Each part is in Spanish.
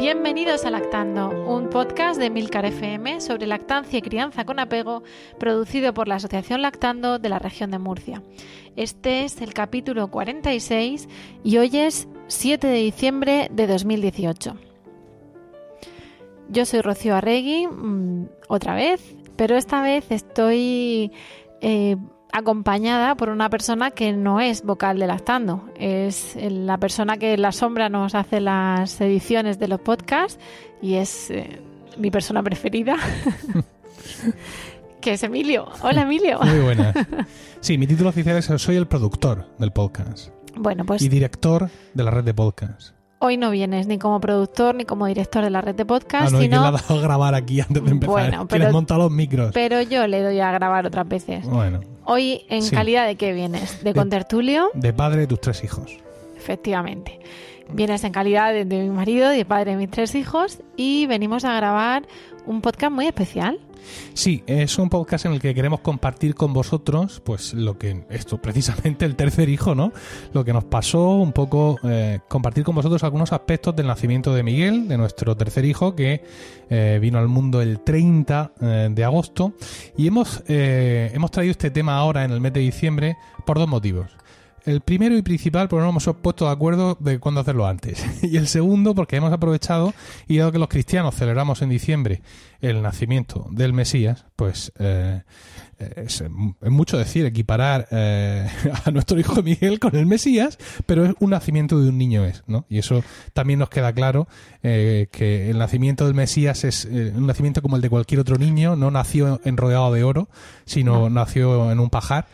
Bienvenidos a Lactando, un podcast de Milcar FM sobre lactancia y crianza con apego, producido por la Asociación Lactando de la región de Murcia. Este es el capítulo 46 y hoy es 7 de diciembre de 2018. Yo soy Rocío Arregui, mm, otra vez, pero esta vez estoy eh, acompañada por una persona que no es vocal de Lactando. Es la persona que en la sombra nos hace las ediciones de los podcasts y es eh, mi persona preferida. que es Emilio. Hola Emilio. Muy buenas. Sí, mi título oficial es Soy el productor del podcast. Bueno, pues... Y director de la red de podcast. Hoy no vienes ni como productor ni como director de la red de podcast, Ah, no, ¿y sino... ha dado a grabar aquí antes de empezar? Bueno, ¿Quién pero- montado los micros? Pero yo le doy a grabar otras veces. Bueno, Hoy, ¿en Sí. calidad de qué vienes? ¿De De- contertulio? de padre de tus tres hijos. Efectivamente. Vienes en calidad de, de mi marido y de padre de mis tres hijos y venimos a grabar un podcast muy especial. Sí, es un podcast en el que queremos compartir con vosotros, pues lo que, esto precisamente el tercer hijo, ¿no? Lo que nos pasó, un poco eh, compartir con vosotros algunos aspectos del nacimiento de Miguel, de nuestro tercer hijo, que eh, vino al mundo el 30 eh, de agosto. Y hemos, hemos traído este tema ahora en el mes de diciembre por dos motivos. El primero y principal, porque no nos hemos puesto de acuerdo de cuándo hacerlo antes. Y el segundo, porque hemos aprovechado y dado que los cristianos celebramos en diciembre el nacimiento del Mesías, pues eh, es, es mucho decir equiparar eh, a nuestro hijo Miguel con el Mesías, pero es un nacimiento de un niño es, ¿no? Y eso también nos queda claro eh, que el nacimiento del Mesías es eh, un nacimiento como el de cualquier otro niño, no nació enrodeado de oro, sino nació en un pajar.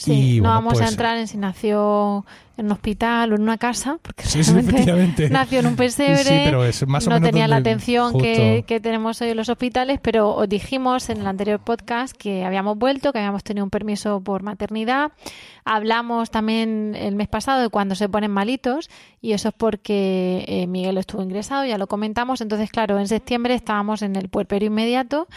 Sí, Y, no bueno, vamos a pues- entrar en si nació en un hospital o en una casa, porque Sí, realmente nació en un pesebre, Sí, pero es más o no menos tenía la atención que, que tenemos hoy en los hospitales, pero os dijimos en el anterior podcast que habíamos vuelto, que habíamos tenido un permiso por maternidad. Hablamos también el mes pasado de cuando se ponen malitos y eso es porque eh, Miguel estuvo ingresado, ya lo comentamos. Entonces, claro, en septiembre estábamos en el puerperio inmediato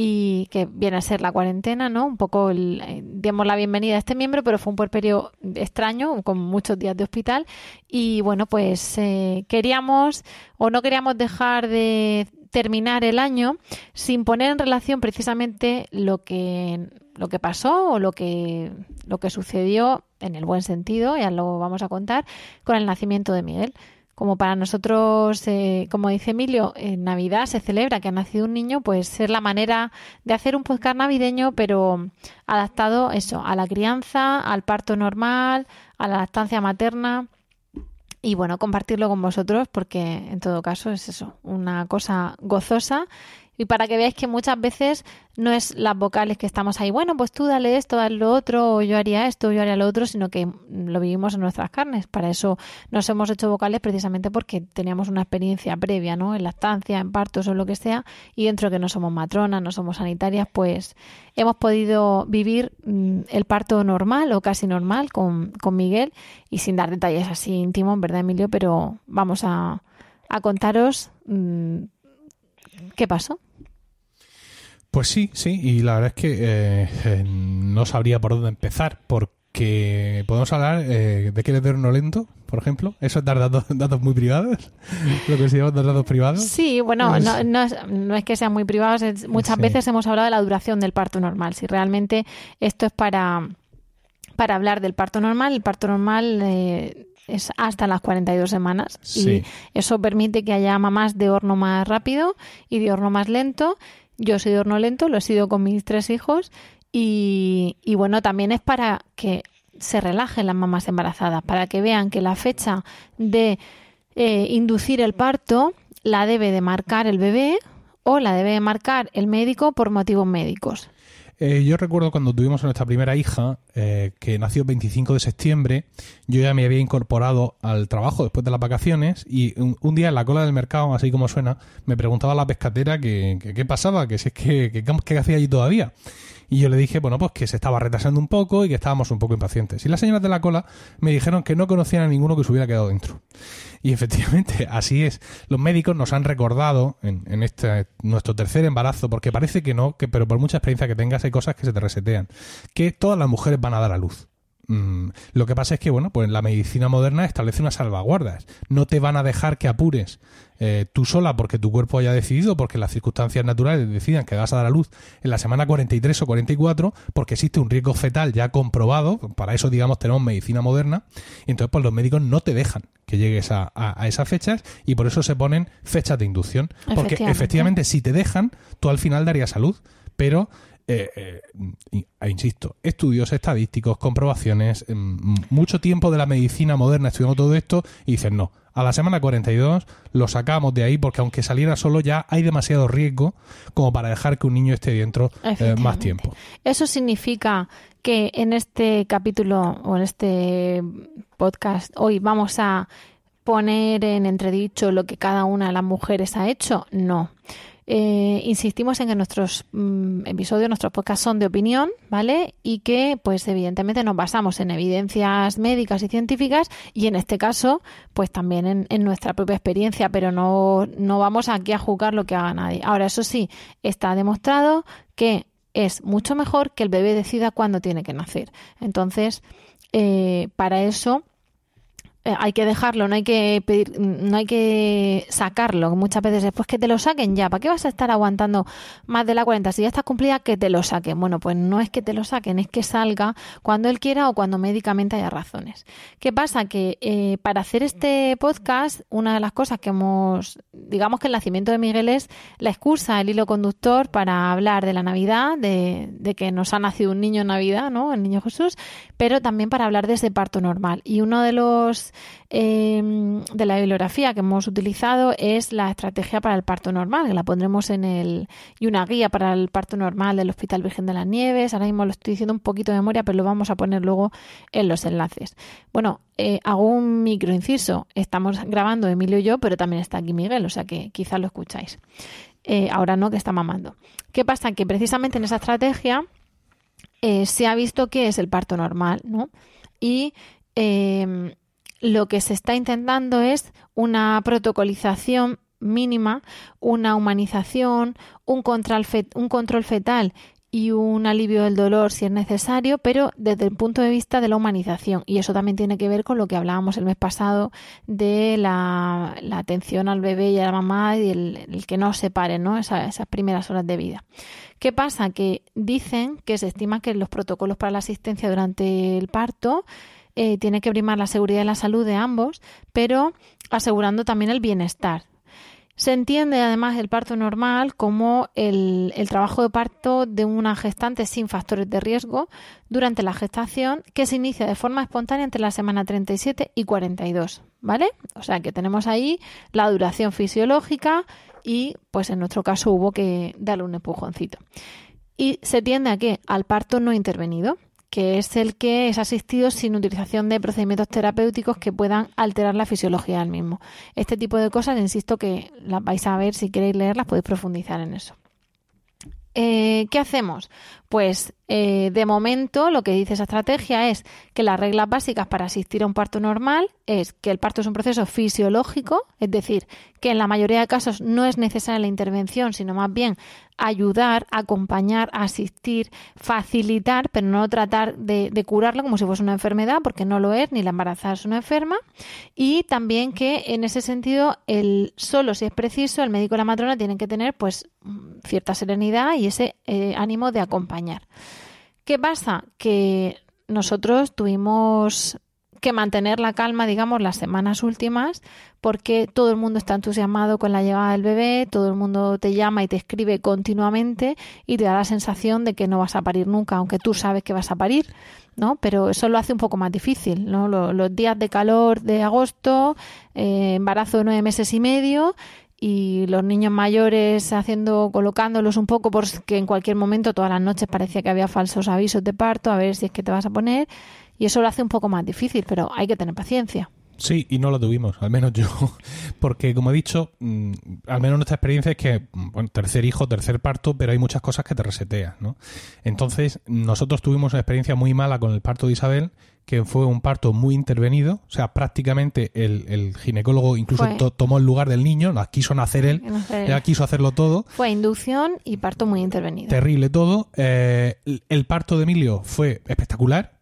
y que viene a ser la cuarentena, ¿no? Un poco el, eh, dimos la bienvenida a este miembro, pero fue un puerperio extraño, con muchos días de hospital. Y bueno, pues eh, queríamos o no queríamos dejar de terminar el año sin poner en relación precisamente lo que lo que pasó o lo que lo que sucedió en el buen sentido, ya lo vamos a contar, con el nacimiento de Miguel. Como para nosotros, eh, como dice Emilio, en Navidad se celebra que ha nacido un niño, pues es la manera de hacer un podcast navideño, pero adaptado eso, a la crianza, al parto normal, a la lactancia materna. Y bueno, compartirlo con vosotros porque en todo caso es eso, una cosa gozosa y para que veáis que muchas veces no es las vocales que estamos ahí, bueno, pues tú dale esto, dale lo otro, o yo haría esto, o yo haría lo otro, sino que lo vivimos en nuestras carnes. Para eso nos hemos hecho vocales precisamente porque teníamos una experiencia previa, ¿no? En lactancia, en partos o lo que sea, y dentro de que no somos matronas, no somos sanitarias, pues hemos podido vivir mm, el parto normal o casi normal con, con Miguel y sin dar detalles así íntimos, ¿verdad, Emilio? Pero vamos a, a contaros mm, qué pasó. Pues sí, sí, y la verdad es que eh, eh, no sabría por dónde empezar, porque podemos hablar eh, de que eres de horno lento, por ejemplo. Eso es dar datos, datos muy privados, lo que se llama dar datos privados. Sí, bueno, Es- no, no es, no es que sean muy privados, es- muchas Sí. veces hemos hablado de la duración del parto normal. Si realmente esto es para, para hablar del parto normal, el parto normal eh, es hasta las 42 semanas Sí. y eso permite que haya mamás de horno más rápido y de horno más lento. Yo soy de horno lento, lo he sido con mis tres hijos y, bueno, también es para que se relajen las mamás embarazadas, para que vean que la fecha de eh, inducir el parto la debe de marcar el bebé o la debe marcar el médico por motivos médicos. Eh, yo recuerdo cuando tuvimos a nuestra primera hija, eh, que nació el 25 de septiembre, yo ya me había incorporado al trabajo después de las vacaciones y un, día en la cola del mercado, así como suena, me preguntaba la pescatera que qué pasaba, que si es que, que, hacía allí todavía. Y yo le dije, bueno, pues que se estaba retrasando un poco y que estábamos un poco impacientes. Y las señoras de la cola me dijeron que no conocían a ninguno que se hubiera quedado dentro. Y efectivamente, así es. Los médicos nos han recordado en, este nuestro tercer embarazo, porque parece que no, que, pero por mucha experiencia que tengas hay cosas que se te resetean, que todas las mujeres van a dar a luz. Mm, lo que pasa es que, bueno, pues la medicina moderna establece unas salvaguardas. No te van a dejar que apures eh, tú sola porque tu cuerpo haya decidido, porque las circunstancias naturales decidan que vas a dar a luz en la semana 43 o 44, porque existe un riesgo fetal ya comprobado. Para eso, digamos, tenemos medicina moderna. Y entonces, pues los médicos no te dejan que llegues a, a esas fechas y por eso se ponen fechas de inducción. Porque efectivamente, si te dejan, tú al final darías salud. Pero eh, eh, e insisto, estudios estadísticos, comprobaciones, em, mucho tiempo de la medicina moderna estudiando todo esto y dicen no, a la semana 42 lo sacamos de ahí porque aunque saliera solo ya hay demasiado riesgo como para dejar que un niño esté dentro eh, más tiempo. Eso significa que en este capítulo o en este podcast hoy vamos a poner en entredicho lo que cada una de las mujeres ha hecho. No. Eh, insistimos en que nuestros mm, episodios, nuestros podcasts son de opinión, ¿vale? Y que, pues, evidentemente nos basamos en evidencias médicas y científicas y en este caso, pues también en, nuestra propia experiencia, pero no, no vamos aquí a juzgar lo que haga nadie. Ahora, eso sí, está demostrado que es mucho mejor que el bebé decida cuándo tiene que nacer. Entonces, eh, para eso hay que dejarlo, no hay que pedir, no hay que sacarlo. Muchas veces después que te lo saquen ya, ¿para qué vas a estar aguantando más de la 40? Si ya está cumplida, que te lo saquen. Bueno, pues no es que te lo saquen, es que salga cuando él quiera o cuando médicamente haya razones. ¿Qué pasa? Que eh, para hacer este podcast, una de las cosas que hemos, digamos que el nacimiento de Miguel es la excusa, el hilo conductor para hablar de la Navidad, de, de que nos ha nacido un niño en Navidad, ¿no? El niño Jesús, pero también para hablar de ese parto normal. Y uno de los Em, de la bibliografía que hemos utilizado es la estrategia para el parto normal, que la pondremos en el. y una guía para el parto normal del Hospital Virgen de las Nieves. Ahora mismo lo estoy diciendo un poquito de memoria, pero lo vamos a poner luego en los enlaces. Bueno, eh, hago un micro inciso. Estamos grabando Emilio y yo, pero también está aquí Miguel, o sea que quizás lo escucháis. Eh, ahora no, que está mamando. ¿Qué pasa? Que precisamente en esa estrategia eh, se ha visto que es el parto normal, ¿no? Y em, lo que se está intentando es una protocolización mínima, una humanización, un control, un control fetal y un alivio del dolor si es necesario, pero desde el punto de vista de la humanización. Y eso también tiene que ver con lo que hablábamos el mes pasado de la, atención al bebé y a la mamá y el, que no separen ¿no? esas primeras horas de vida. ¿Qué pasa? Que dicen que se estima que los protocolos para la asistencia durante el parto eh, tiene que primar la seguridad y la salud de ambos, pero asegurando también el bienestar. Se entiende además el parto normal como el, trabajo de parto de una gestante sin factores de riesgo durante la gestación que se inicia de forma espontánea entre la semana 37 y 42, ¿vale? O sea que tenemos ahí la duración fisiológica y pues en nuestro caso hubo que darle un empujoncito. Y se tiende a que al parto no intervenido que es el que es asistido sin utilización de procedimientos terapéuticos que puedan alterar la fisiología del mismo. Este tipo de cosas, insisto que las vais a ver, si queréis leerlas podéis profundizar en eso. Eh, ¿Qué hacemos? Pues eh, de momento lo que dice esa estrategia es que las reglas básicas para asistir a un parto normal es que el parto es un proceso fisiológico, es decir, que en la mayoría de casos no es necesaria la intervención, sino más bien ayudar, acompañar, asistir, facilitar, pero no tratar de, curarlo como si fuese una enfermedad, porque no lo es, ni la embarazada es una enferma. Y también que en ese sentido, el solo si es preciso, el médico y la matrona tienen que tener pues cierta serenidad y ese eh, ánimo de acompañar. ¿Qué pasa? Que nosotros tuvimos que mantener la calma, digamos, las semanas últimas, porque todo el mundo está entusiasmado con la llegada del bebé, todo el mundo te llama y te escribe continuamente y te da la sensación de que no vas a parir nunca, aunque tú sabes que vas a parir, ¿no? Pero eso lo hace un poco más difícil, ¿no? Los, días de calor de agosto, eh, embarazo de nueve meses y medio y los niños mayores haciendo colocándolos un poco porque en cualquier momento todas las noches parecía que había falsos avisos de parto a ver si es que te vas a poner y eso lo hace un poco más difícil pero hay que tener paciencia Sí, y no lo tuvimos, al menos yo, porque como he dicho, mm, al menos nuestra experiencia es que, mm, bueno, tercer hijo, tercer parto, pero hay muchas cosas que te reseteas, ¿no? Entonces, nosotros tuvimos una experiencia muy mala con el parto de Isabel, que fue un parto muy intervenido, o sea, prácticamente el, ginecólogo incluso tomó el lugar del niño, la quiso nacer él, quiso hacerlo todo. Fue inducción y parto muy intervenido. Terrible todo. Eh, el parto de Emilio fue espectacular,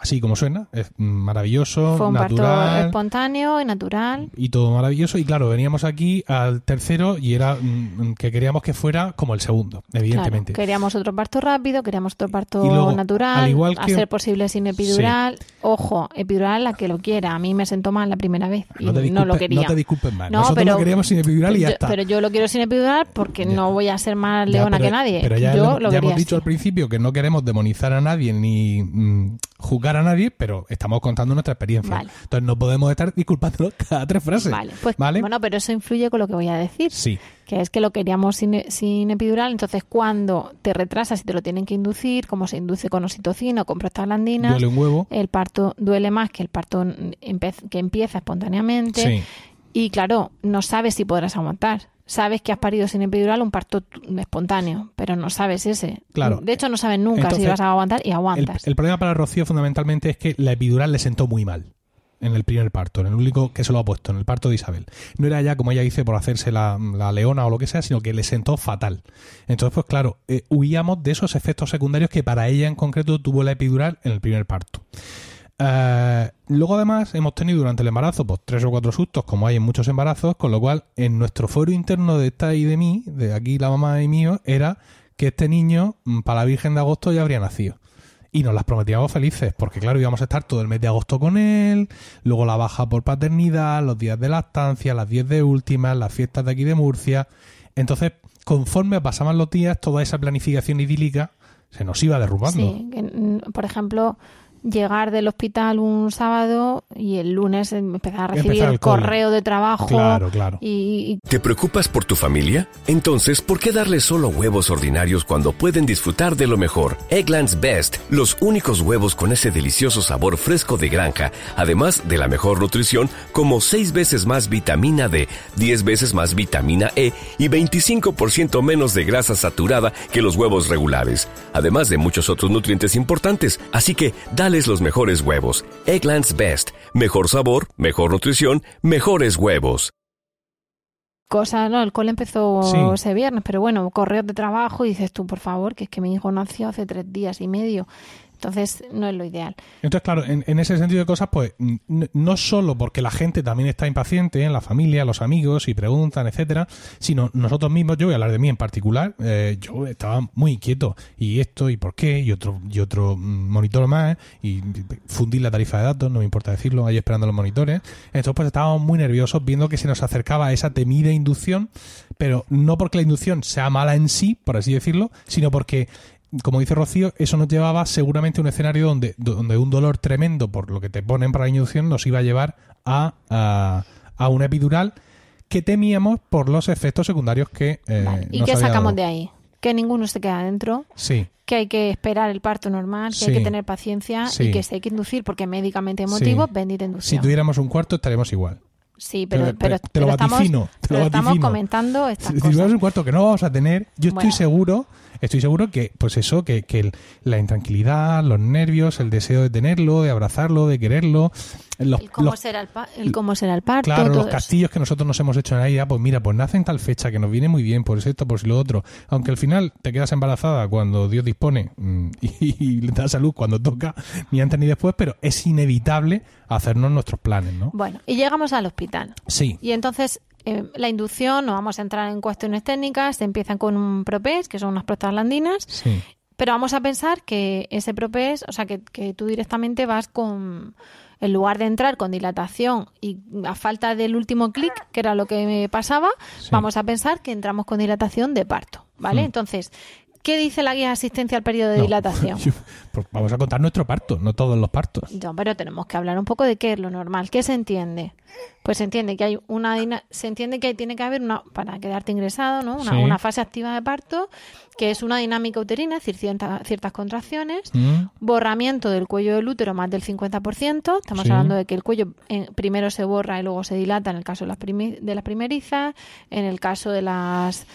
así como suena, es maravilloso, Fue un natural, parto espontáneo y natural. Y todo maravilloso. Y claro, veníamos aquí al tercero y era mm, que queríamos que fuera como el segundo, evidentemente. queríamos otro parto rápido, queríamos otro parto natural, al igual que... a ser posible sin epidural. Ojo, epidural la que lo quiera. A mí me sentó mal la primera vez y no, lo quería. No te disculpes más. Nosotros pero, lo queríamos sin epidural y ya está. Pero yo lo quiero sin epidural porque no voy a ser más leona que nadie. Pero ya, yo lo, ya hemos dicho al principio que no queremos demonizar a nadie ni mm, juzgar a nadie, pero estamos contando nuestra experiencia. Entonces no podemos estar disculpándonos cada tres frases. Vale, pues bueno, pero eso influye con lo que voy a decir. Sí. Que es que lo queríamos sin, epidural, entonces cuando te retrasas y te lo tienen que inducir, como se induce con oxitocina o con prostaglandinas, duele un huevo. el parto duele más que el parto que empieza espontáneamente. Sí. Y claro, no sabes si podrás aguantar sabes que has parido sin epidural un parto espontáneo, pero no sabes ese. Claro. De hecho, no sabes nunca si vas a aguantar y aguantas. El, problema para Rocío fundamentalmente es que la epidural le sentó muy mal en el primer parto, en el único que se lo ha puesto, en el parto de Isabel. No era ya, como ella dice, por hacerse la, leona o lo que sea, sino que le sentó fatal. Entonces, pues claro, eh, huíamos de esos efectos secundarios que para ella en concreto tuvo la epidural en el primer parto. Eh, luego además hemos tenido durante el embarazo pues, tres o cuatro sustos como hay en muchos embarazos, con lo cual en nuestro foro interno de esta y de mí, de aquí la mamá y mío, era que este niño mm, para la Virgen de agosto ya habría nacido. Y nos las prometíamos felices, porque claro, íbamos a estar todo el mes de agosto con él, luego la baja por paternidad, los días de lactancia, las 10 de últimas, las fiestas de aquí de Murcia. Entonces, conforme pasaban los días, toda esa planificación idílica se nos iba derrumbando. Sí, mm, por ejemplo, llegar del hospital un sábado y el lunes empezar a recibir el correo de trabajo. Claro, claro. Y, ¿Te preocupas por tu familia? Entonces, ¿por qué darles solo huevos ordinarios cuando pueden disfrutar de lo mejor? Eggland's Best, los únicos huevos con ese delicioso sabor fresco de granja, además de la mejor nutrición, como 6 veces más vitamina D, 10 veces más vitamina E y 25% menos de grasa saturada que los huevos regulares, además de muchos otros nutrientes importantes. Así que, dale los mejores huevos. Egglands Best. Mejor sabor, mejor nutrición, mejores huevos. Cosa, no, el cole empezó ese viernes, pero bueno, correos de trabajo y dices tú, por favor, que es que mi hijo nació hace tres días y medio. Entonces, no es lo ideal. Entonces, claro, en, ese sentido de cosas, pues no solo porque la gente también está impaciente, en la familia, los amigos, y preguntan, etcétera, sino nosotros mismos, yo voy a hablar de mí en particular, eh, yo estaba muy inquieto, y esto, y por qué, y otro, y otro monitor más, y fundir la tarifa de datos, no me importa decirlo, ahí esperando los monitores. Entonces, pues estábamos muy nerviosos viendo que se nos acercaba esa temida inducción, pero no porque la inducción sea mala en sí, por así decirlo, sino porque como dice Rocío, eso nos llevaba seguramente a un escenario donde, donde un dolor tremendo por lo que te ponen para la inducción nos iba a llevar a, a, una epidural que temíamos por los efectos secundarios que... Eh, ¿Y qué sacamos de ahí? Que ninguno se queda dentro. Sí. Que hay que esperar el parto normal, que hay que tener paciencia y que se hay que inducir porque médicamente emotivo, bendita inducción. Si tuviéramos un cuarto estaríamos igual. Sí, pero, pero, te lo estamos, te lo estamos comentando estas si, cosas. Si un cuarto que no vamos a tener, yo estoy seguro estoy seguro que, pues eso, que, que la intranquilidad, los nervios, el deseo de tenerlo, de abrazarlo, de quererlo. Los, el, cómo será el el cómo será el parto. Claro, los castillos que nosotros nos hemos hecho en la idea, pues mira, pues nace en tal fecha que nos viene muy bien, por esto, por si lo otro. Aunque al final te quedas embarazada cuando Dios dispone mm, y, le da salud cuando toca, ni antes ni después, pero es inevitable hacernos nuestros planes, ¿no? Bueno, y llegamos al hospital. Sí. Y entonces eh, la inducción, no vamos a entrar en cuestiones técnicas, se empiezan con un propés, que son unas prostaglandinas, sí. pero vamos a pensar que ese propés, o sea, que, que tú directamente vas con, en lugar de entrar con dilatación y a falta del último clic, que era lo que me pasaba, vamos a pensar que entramos con dilatación de parto, ¿vale? Hmm. Entonces, ¿Qué dice la guía de asistencia al periodo de No. dilatación? Pues vamos a contar nuestro parto, no todos los partos. No, pero tenemos que hablar un poco de qué es lo normal. ¿Qué se entiende? Pues se entiende que hay una se entiende que tiene que haber una para quedarte ingresado, ¿no? Una, Sí. una fase activa de parto, que es una dinámica uterina, es decir, cierta- ciertas contracciones, Mm, borramiento del cuello del útero más del 50%. Estamos Sí. hablando de que el cuello eh, primero se borra y luego se dilata en el caso de las, primi- de las primerizas. En el caso de las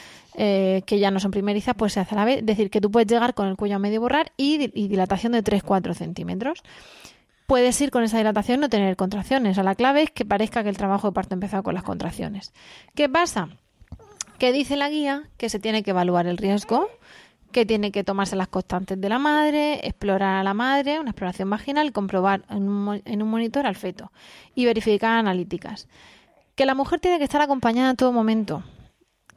eh, que ya no son primerizas, pues se hace a la vez. Es decir, que tú puedes llegar con el cuello a medio borrar y, di- y dilatación de 3-4 centímetros. Puedes ir con esa dilatación no tener contracciones. O la clave es que parezca que el trabajo de parto ha empezado con las contracciones. ¿Qué pasa? que dice la guía que se tiene que evaluar el riesgo, que tiene que tomarse las constantes de la madre, explorar a la madre, una exploración vaginal, comprobar en un, en un monitor al feto y verificar analíticas. Que la mujer tiene que estar acompañada en todo momento.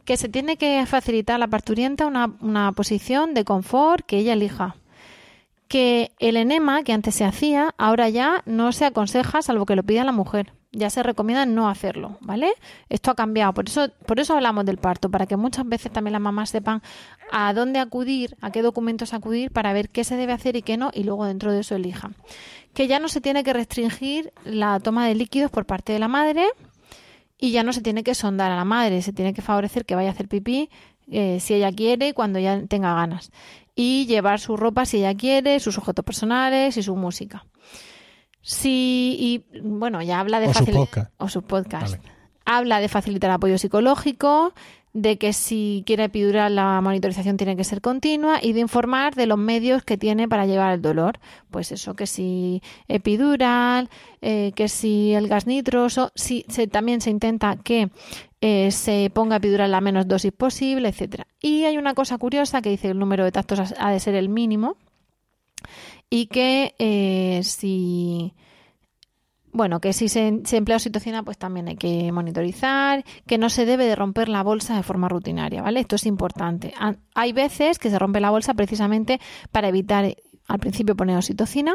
Que se tiene que facilitar a la parturienta una, una posición de confort que ella elija. Que el enema que antes se hacía, ahora ya no se aconseja salvo que lo pida la mujer. Ya se recomienda no hacerlo, ¿vale? Esto ha cambiado, por eso, por eso hablamos del parto, para que muchas veces también las mamás sepan a dónde acudir, a qué documentos acudir para ver qué se debe hacer y qué no, y luego dentro de eso elijan. Que ya no se tiene que restringir la toma de líquidos por parte de la madre, y ya no se tiene que sondar a la madre, se tiene que favorecer que vaya a hacer pipí eh, si ella quiere y cuando ya tenga ganas. Y llevar su ropa si ella quiere, sus objetos personales y su música. Sí, y bueno, ya habla de O su o su podcast. Vale. Habla de facilitar apoyo psicológico, de que si quiere epidural la monitorización tiene que ser continua y de informar de los medios que tiene para llevar el dolor. Pues eso, que si epidural, eh, que si el gas nitroso, si se, también se intenta que eh, se ponga epidural la menos dosis posible, etcétera. Y hay una cosa curiosa que dice que el número de tactos ha- de ser el mínimo y que eh, si bueno, que si se, emplea oxitocina, pues también hay que monitorizar, que no se debe de romper la bolsa de forma rutinaria, ¿vale? Esto es importante. Ha- Hay veces que se rompe la bolsa precisamente para evitar al principio poner oxitocina,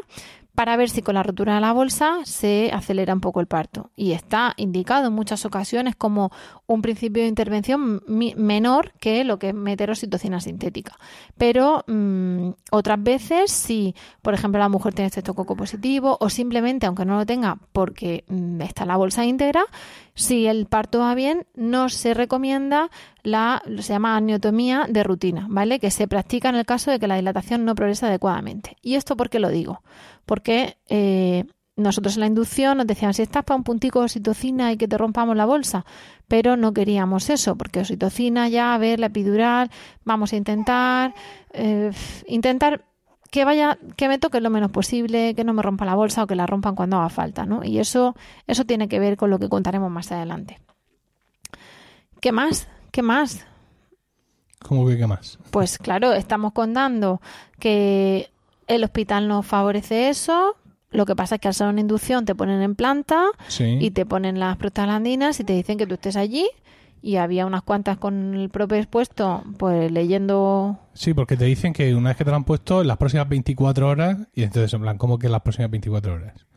para ver si con la rotura de la bolsa se acelera un poco el parto. Y está indicado en muchas ocasiones como un principio de intervención menor que lo que es meter oxitocina sintética. Pero mm, otras veces, si por ejemplo la mujer tiene estreptococo positivo o simplemente, aunque no lo tenga porque mm, está la bolsa íntegra, si el parto va bien, no se recomienda la, se llama amniotomía de rutina, ¿vale? Que se practica en el caso de que la dilatación no progresa adecuadamente. ¿Y esto por qué lo digo? Porque eh, nosotros en la inducción nos decían, si estás para un puntico de oxitocina y que te rompamos la bolsa, pero no queríamos eso, porque oxitocina ya, a ver, la epidural, vamos a intentar, eh, intentar que vaya, que me toque lo menos posible, que no me rompa la bolsa o que la rompan cuando haga falta, ¿no? Y eso, eso tiene que ver con lo que contaremos más adelante. ¿Qué más? ¿Qué más? ¿Cómo que qué más? Pues claro, estamos contando que el hospital nos favorece eso. Lo que pasa es que al ser una inducción te ponen en planta Sí. y te ponen las prostaglandinas y te dicen que tú estés allí. Y había unas cuantas con el propio expuesto, pues leyendo. Sí, porque te dicen que una vez que te lo han puesto, las próximas 24 horas, y entonces en plan, ¿cómo que las próximas 24 horas?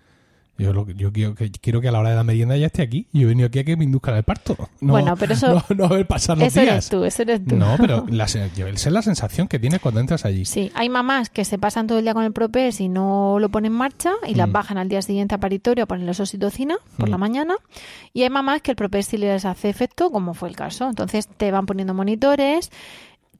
Yo, lo, yo quiero, que, quiero que a la hora de la merienda ya esté aquí. Yo he venido aquí a que me induzcan el parto. No, Bueno, pero eso- No, no ver pasar los Eso días. eres tú, eso eres tú. No, pero la, esa es la sensación que tienes cuando entras allí. Sí, hay mamás que se pasan todo el día con el propés y no lo ponen en marcha y las Mm. bajan al día siguiente a paritorio a ponerles oxitocina por Mm. la mañana. Y hay mamás que el propés sí les hace efecto, como fue el caso. Entonces te van poniendo monitores,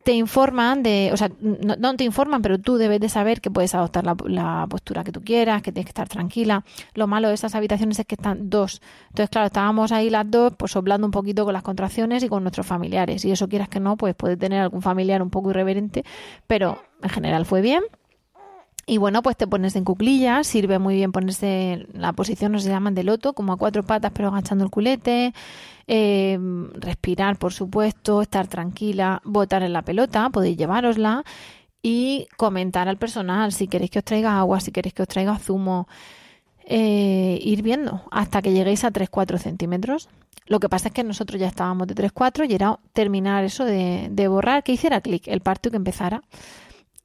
te informan de, o sea, no, no te informan, pero tú debes de saber que puedes adoptar la, la postura que tú quieras, que tienes que estar tranquila. Lo malo de esas habitaciones es que están dos. Entonces, claro, estábamos ahí las dos, pues soplando un poquito con las contracciones y con nuestros familiares. Y eso quieras que no, pues puede tener algún familiar un poco irreverente, pero en general fue bien. Y bueno, pues te pones en cuclillas, sirve muy bien ponerse en la posición, no se llaman de loto, como a cuatro patas pero agachando el culete, eh, respirar por supuesto, estar tranquila, botar en la pelota, podéis llevárosla y comentar al personal si queréis que os traiga agua, si queréis que os traiga zumo, eh, ir viendo hasta que lleguéis a 3-4 centímetros. Lo que pasa es que nosotros ya estábamos de 3-4 y era terminar eso de, de borrar, que hiciera clic el parto que empezara.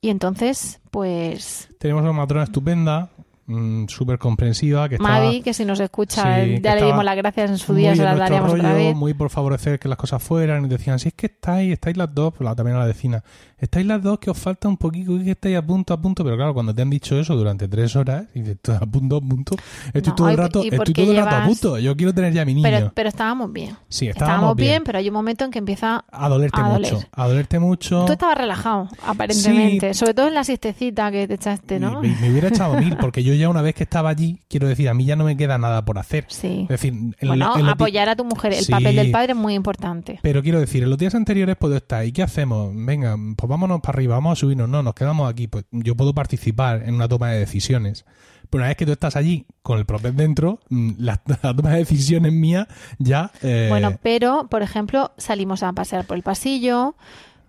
Y entonces, pues Tenemos una matrona estupenda mm, súper comprensiva, que estaba... Mavi, que si nos escucha, Sí, ya le estaba dimos las gracias en su día, se las daríamos otra rollo, vez. Muy por favorecer que las cosas fueran. Y decían, si es que estáis, estáis las dos, pues la- también a la vecina, estáis las dos que os falta un poquito, que estáis a punto, a punto. Pero claro, cuando te han dicho eso durante tres horas, y dices, "Tú, a punto, a punto, estoy No, todo el rato, estoy todo el rato a punto. Yo quiero tener ya a mi niño. Pero, pero estábamos bien. sí, estábamos, bien, pero hay un momento en que empieza A dolerte a mucho. A dolerte mucho. Tú estabas relajado, aparentemente. Sobre todo en la siestecita que te echaste, ¿no? Me, me hubiera echado mil, porque yo ya una vez que estaba allí, quiero decir, a mí ya no me queda nada por hacer. Sí. Es decir, en Bueno, apoyar a tu mujer. El Sí. papel del padre es muy importante. Pero quiero decir, en los días anteriores puedo estar, ¿y qué hacemos? Venga, pues vámonos para arriba, vamos a subirnos. No, nos quedamos aquí. Pues yo puedo participar en una toma de decisiones. Pero una vez que tú estás allí con el propio dentro, mm, la, la toma de decisiones mía ya... eh, Bueno, pero, por ejemplo, salimos a pasear por el pasillo.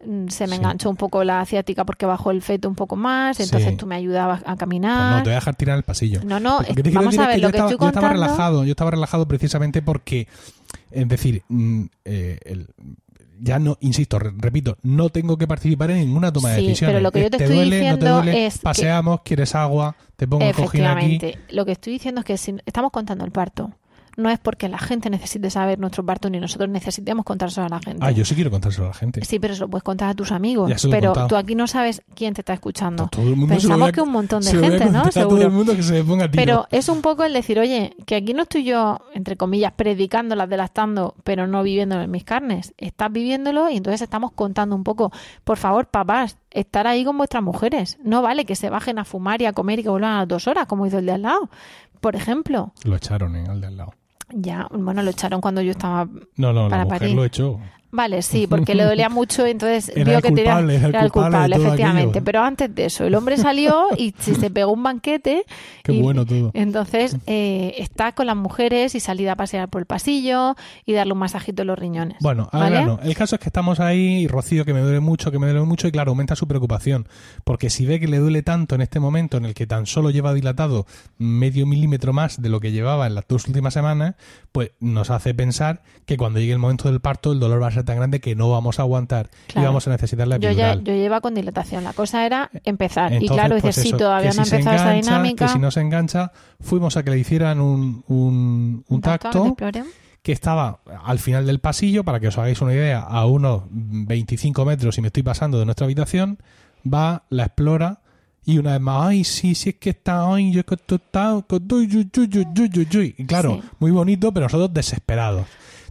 mm, Se me Sí. enganchó un poco la asiática porque bajó el feto un poco más. Entonces Sí. tú me ayudabas a pues caminar. no, te voy a dejar tirar el pasillo. No, no, quiero vamos a es ver que lo yo que estaba, estoy yo estaba contando. relajado, yo estaba relajado precisamente porque, es decir, mm, eh, el- ya no, insisto, re- repito, no tengo que participar en ninguna toma de Sí, decisiones. pero lo que yo te ¿Te estoy duele, no te duele? es que- Paseamos, quieres agua, te pongo el cojín aquí. Lo que estoy diciendo es que si estamos contando el parto, no es porque la gente necesite saber nuestro parto ni nosotros necesitemos contárselo a la gente. Ah, yo sí quiero contárselo a la gente. Sí, pero se lo puedes contar a tus amigos. Pero tú aquí no sabes quién te está escuchando. Todo el mundo Pensamos a- que un montón de gente, ¿no? a todo Seguro. el mundo que se ponga tiro. Pero es un poco el decir, oye, que aquí no estoy yo, entre comillas, predicándolas, delastando, pero no viviéndolo en mis carnes. Estás viviéndolo y entonces estamos contando un poco. Por favor, papás, estar ahí con vuestras mujeres. No vale que se bajen a fumar y a comer y que vuelvan a las dos horas, como hizo el de al lado. Por ejemplo, Lo echaron en el de al lado. Ya, bueno, lo echaron cuando yo estaba No, no, la Para mujer parir. lo echó. Vale, sí, porque le dolía mucho, entonces Era vio que tenía culpable, era el era el culpable efectivamente. aquello. Pero antes de eso, el hombre salió y se, pegó un banquete. Qué y- bueno todo. Entonces, eh, está con las mujeres y salida a pasear por el pasillo y darle un masajito en los riñones. Bueno, ¿vale? grano. El caso es que estamos ahí y Rocío que me duele mucho, que me duele mucho y claro, aumenta su preocupación. Porque si ve que le duele tanto en este momento en el que tan solo lleva dilatado medio milímetro más de lo que llevaba en las dos últimas semanas, pues nos hace pensar que cuando llegue el momento del parto el dolor va a ser tan grande que no vamos a aguantar y vamos a necesitar la Yo ya epidural. yo lleva con dilatación. La cosa era empezar. y claro, pues dices, sí, eso, todavía no ha si empezado esa dinámica. Que si no se engancha, fuimos a que le hicieran un, un, un tacto Explore. que estaba al final del pasillo, para que os hagáis una idea, a unos 25 metros y me estoy pasando de nuestra habitación, va, la explora y una vez más, ay, sí, sí, es que está, ay, yo que está, que estoy, yu, yu, yu, yu, yu, yu". Y claro, Sí. muy bonito, pero nosotros desesperados.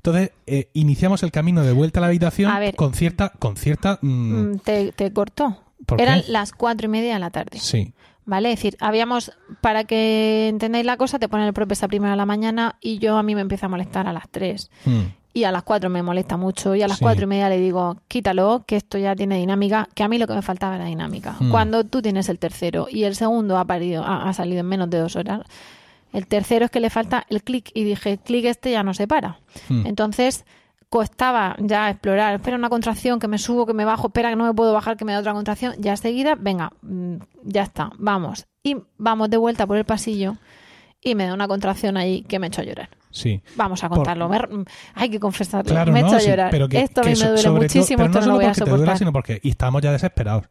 Entonces, eh, iniciamos el camino de vuelta a la habitación A ver. con cierta, con cierta, mm, Mm, Te, te cortó. Eran las cuatro y media de la tarde. Sí, ¿Vale? Es decir, habíamos, para que entendáis la cosa, te ponen el propio a primera de la mañana y yo a mí me empieza a molestar a las 3. Mm. Y a las 4 me molesta mucho y a las Sí. cuatro y media le digo, quítalo, que esto ya tiene dinámica, que a mí lo que me faltaba era dinámica. Mm. Cuando tú tienes el tercero y el segundo ha, parido, ha, ha salido en menos de dos horas, el tercero es que le falta el clic y dije, el clic este ya no se para. Mm. Entonces costaba ya explorar, espera una contracción, que me subo, que me bajo, espera que no me puedo bajar, que me da otra contracción, ya seguida, venga, mm, ya está, vamos. Y vamos de vuelta por el pasillo y me da una contracción ahí que me ha hecho llorar. sí. Vamos a Por- contarlo, me- mm, hay que confesarlo, Claro, me no, hecho sí, llorar. pero que, esto a mí me duele todo- muchísimo, pero esto no solo lo voy a porque te soportar. sino porque y estamos ya desesperados.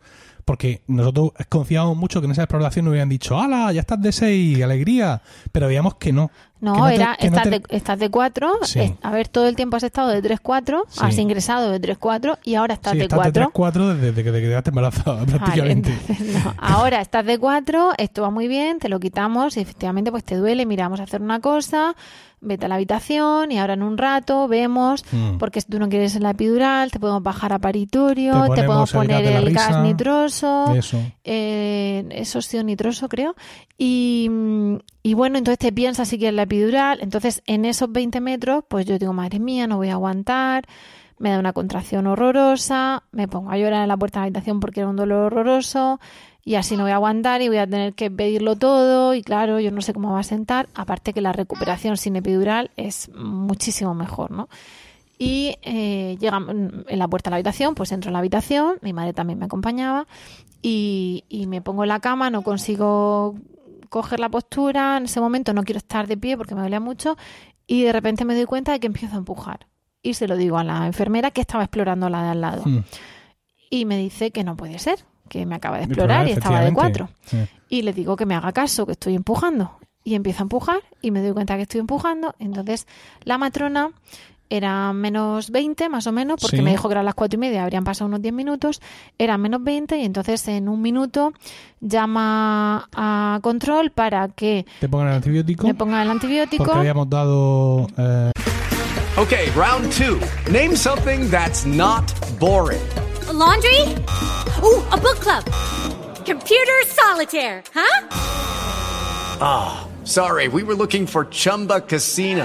Porque nosotros confiábamos mucho que en esa exploración nos hubieran dicho, ¡hala! Ya estás de seis, alegría. Pero veíamos que no. No, no te- era, que no estás, te- de, estás de 4, Sí. a ver, todo el tiempo has estado de 3-4, Sí. has ingresado de 3-4 y ahora estás sí, de estás 4. de 3-4 desde que te quedaste embarazada, Vale, prácticamente. entonces, no. Ahora estás de 4, esto va muy bien, te lo quitamos y efectivamente pues te duele, mira, vamos a hacer una cosa, vete a la habitación y ahora en un rato vemos, Mm. porque si tú no quieres la epidural, te podemos bajar a paritorio, Te te, podemos el gas poner el gas risa. nitroso, Eso. eh, eso sí, nitroso creo. Y, y bueno, entonces te piensas si quieres la epidural. Entonces en esos 20 metros, pues yo digo, madre mía, no voy a aguantar. Me da una contracción horrorosa, me pongo a llorar en la puerta de la habitación porque era un dolor horroroso y así no voy a aguantar y voy a tener que pedirlo todo y claro, yo no sé cómo va a sentar, aparte que la recuperación sin epidural es muchísimo mejor, ¿no? Y eh, llega en la puerta de la habitación, pues entro en la habitación, mi madre también me acompañaba y me pongo en la cama, no consigo coger la postura, en ese momento no quiero estar de pie porque me dolía mucho y de repente me doy cuenta de que empiezo a empujar. Y se lo digo a la enfermera que estaba explorando la de al lado. Mm. Y me dice que no puede ser, que me acaba de explorar y estaba de cuatro. Sí. Y le digo que me haga caso, que estoy empujando. Y empiezo a empujar y me doy cuenta que estoy empujando. Entonces la matrona era menos 20 más o menos, porque Sí. me dijo que eran las cuatro y media, habrían pasado unos 10 minutos, eran menos 20 y entonces en un minuto llama a control para que Te pongan el antibiótico. me ponga el antibiótico. Porque habíamos dado. eh, Okay, round two. Name something that's not boring. A laundry? Ooh, a book club. Computer solitaire, huh? Sorry, we were looking for Chumba Casino.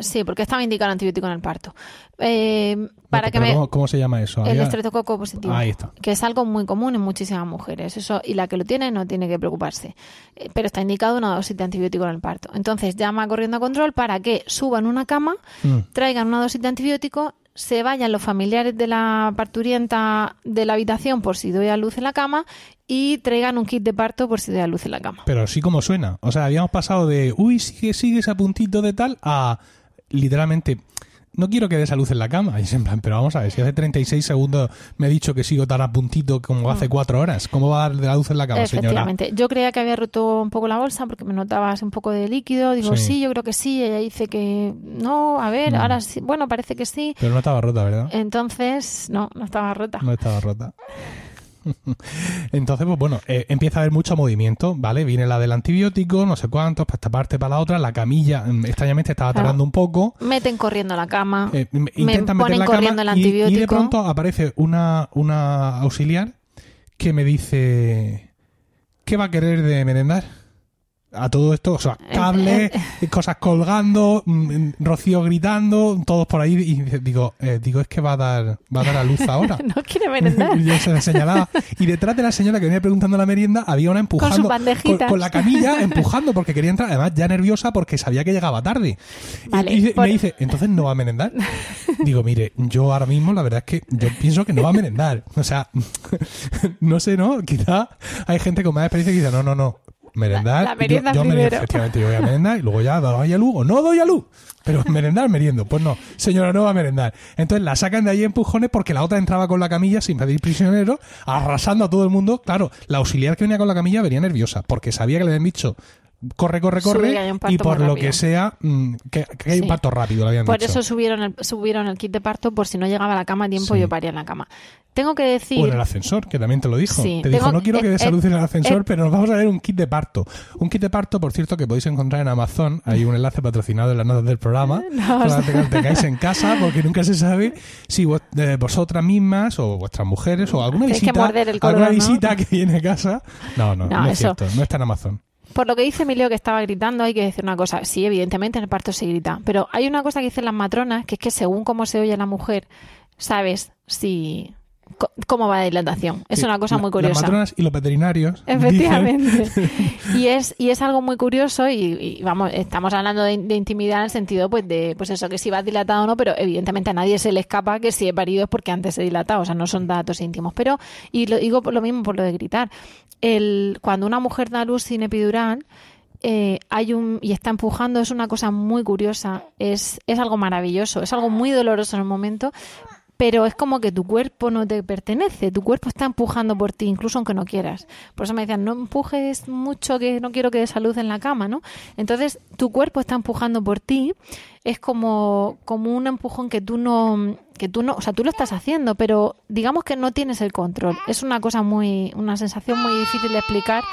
Sí, porque estaba indicado el antibiótico en el parto. Eh, para no, que me... ¿cómo, cómo se llama eso? El estreptococo positivo. Ahí está. Que es algo muy común en muchísimas mujeres. Eso, y la que lo tiene no tiene que preocuparse. Eh, Pero está indicado una dosis de antibiótico en el parto. Entonces llama corriendo a control para que suban una cama, Mm. traigan una dosis de antibiótico, se vayan los familiares de la parturienta de la habitación por si doy a luz en la cama y traigan un kit de parto por si doy a luz en la cama. Pero así como suena. O sea, habíamos pasado de, uy, sigue, sigues a puntito de tal, a literalmente, no quiero que des a luz en la cama. Y es en plan, pero vamos a ver, si hace 36 segundos me he dicho que sigo tan a puntito como hace cuatro horas, ¿cómo va a dar de la luz en la cama, señora? Efectivamente. Yo creía que había roto un poco la bolsa porque me notaba así un poco de líquido. Digo, Sí. sí, yo creo que sí. Ella dice que no, a ver, Mm. ahora sí. Bueno, parece que sí. Pero no estaba rota, ¿verdad? Entonces, no, no estaba rota. No estaba rota. Entonces, pues bueno, eh, empieza a haber mucho movimiento, ¿vale? Viene la del antibiótico, no sé cuántos, para esta parte, para la otra. La camilla, mm, extrañamente, estaba Claro. tardando un poco. Meten corriendo a la cama. Eh, me intentan meter ponen la corriendo el cama y- y, de pronto aparece una, una auxiliar que me dice ¿qué va a querer de merendar? A todo esto, o sea, cables, eh, cosas colgando, mm, Rocío gritando, todos por ahí y digo, eh, digo es que va a dar, va a dar a luz ahora. no quiere merendar. Y yo se la señalaba. Y detrás de la señora que venía preguntando la merienda había una empujando. Con, con la camilla empujando porque quería entrar. Además, ya nerviosa porque sabía que llegaba tarde. Y- Vale, y, por- me dice, ¿entonces no va a merendar? Digo, mire, yo ahora mismo la verdad es que yo pienso que no va a merendar. O sea, no sé, ¿no? Quizá hay gente con más experiencia que dice, no, no, no. Merendar. La- la merienda yo, yo me- primero. efectivamente, yo voy a merendar y luego ya doy a luz o no doy a luz. Pero merendar, meriendo. Pues no, señora, no va a merendar. Entonces la sacan de ahí empujones porque la otra entraba con la camilla sin pedir prisionero, arrasando a todo el mundo. Claro, la auxiliar que venía con la camilla venía nerviosa porque sabía que le habían dicho corre, corre, corre que un y por lo rápido. que sea, mm, que, que hay un Sí. parto rápido, le habían Por dicho. eso subieron el, subieron el kit de parto por si no llegaba a la cama a tiempo Sí. yo paría en la cama. Tengo que O decir... en el ascensor, que también te lo dijo. Sí, te dijo, tengo- no quiero que eh, des a luz en el eh, ascensor, eh, pero nos vamos a ver un kit de parto. Un kit de parto, por cierto, que podéis encontrar en Amazon. Hay un enlace patrocinado en las notas del programa. No, para o que lo tengáis en casa, porque nunca se sabe si vos- eh, vosotras mismas o vuestras mujeres o alguna que visita, morder el alguna ¿no? visita que viene a casa. No, no, no, No, es eso- cierto. No está en Amazon. Por lo que dice Emilio que estaba gritando, hay que decir una cosa. Sí, evidentemente en el parto se grita. Pero hay una cosa que dicen las matronas, que es que según cómo se oye la mujer, sabes si cómo va la dilatación. Es Sí, una cosa la- muy curiosa. Las matronas y los veterinarios. Efectivamente. dicen- y es y es algo muy curioso y, y, vamos, estamos hablando de, de intimidad en el sentido pues de pues eso que si va dilatado o no, pero evidentemente a nadie se le escapa que si he parido es porque antes he dilatado, o sea, no son datos íntimos, pero y lo digo por lo mismo por lo de gritar. El cuando una mujer da luz sin epidural eh, hay un y está empujando es una cosa muy curiosa es, es algo maravilloso es algo muy doloroso en el momento pero es como que tu cuerpo no te pertenece, tu cuerpo está empujando por ti, incluso aunque no quieras. Por eso me decían, no empujes mucho, que no quiero que des a luz en la cama, ¿no? Entonces, tu cuerpo está empujando por ti, es como, como un empujón que tú no, que tú no, o sea, tú lo estás haciendo, pero digamos que no tienes el control. Es una cosa muy, una sensación muy difícil de explicar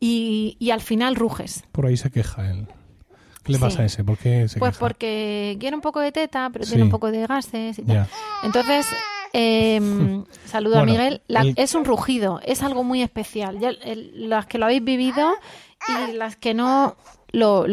y, y al final ruges. Por ahí se queja él. ¿Qué le Sí. pasa a ese? ¿Por qué se Pues queja? porque quiere un poco de teta, pero Sí. tiene un poco de gases y tal. Entonces, Eh, saludo a Miguel. La- el- Es un rugido, es algo muy especial. Ya, el- las que lo habéis vivido y las que no lo,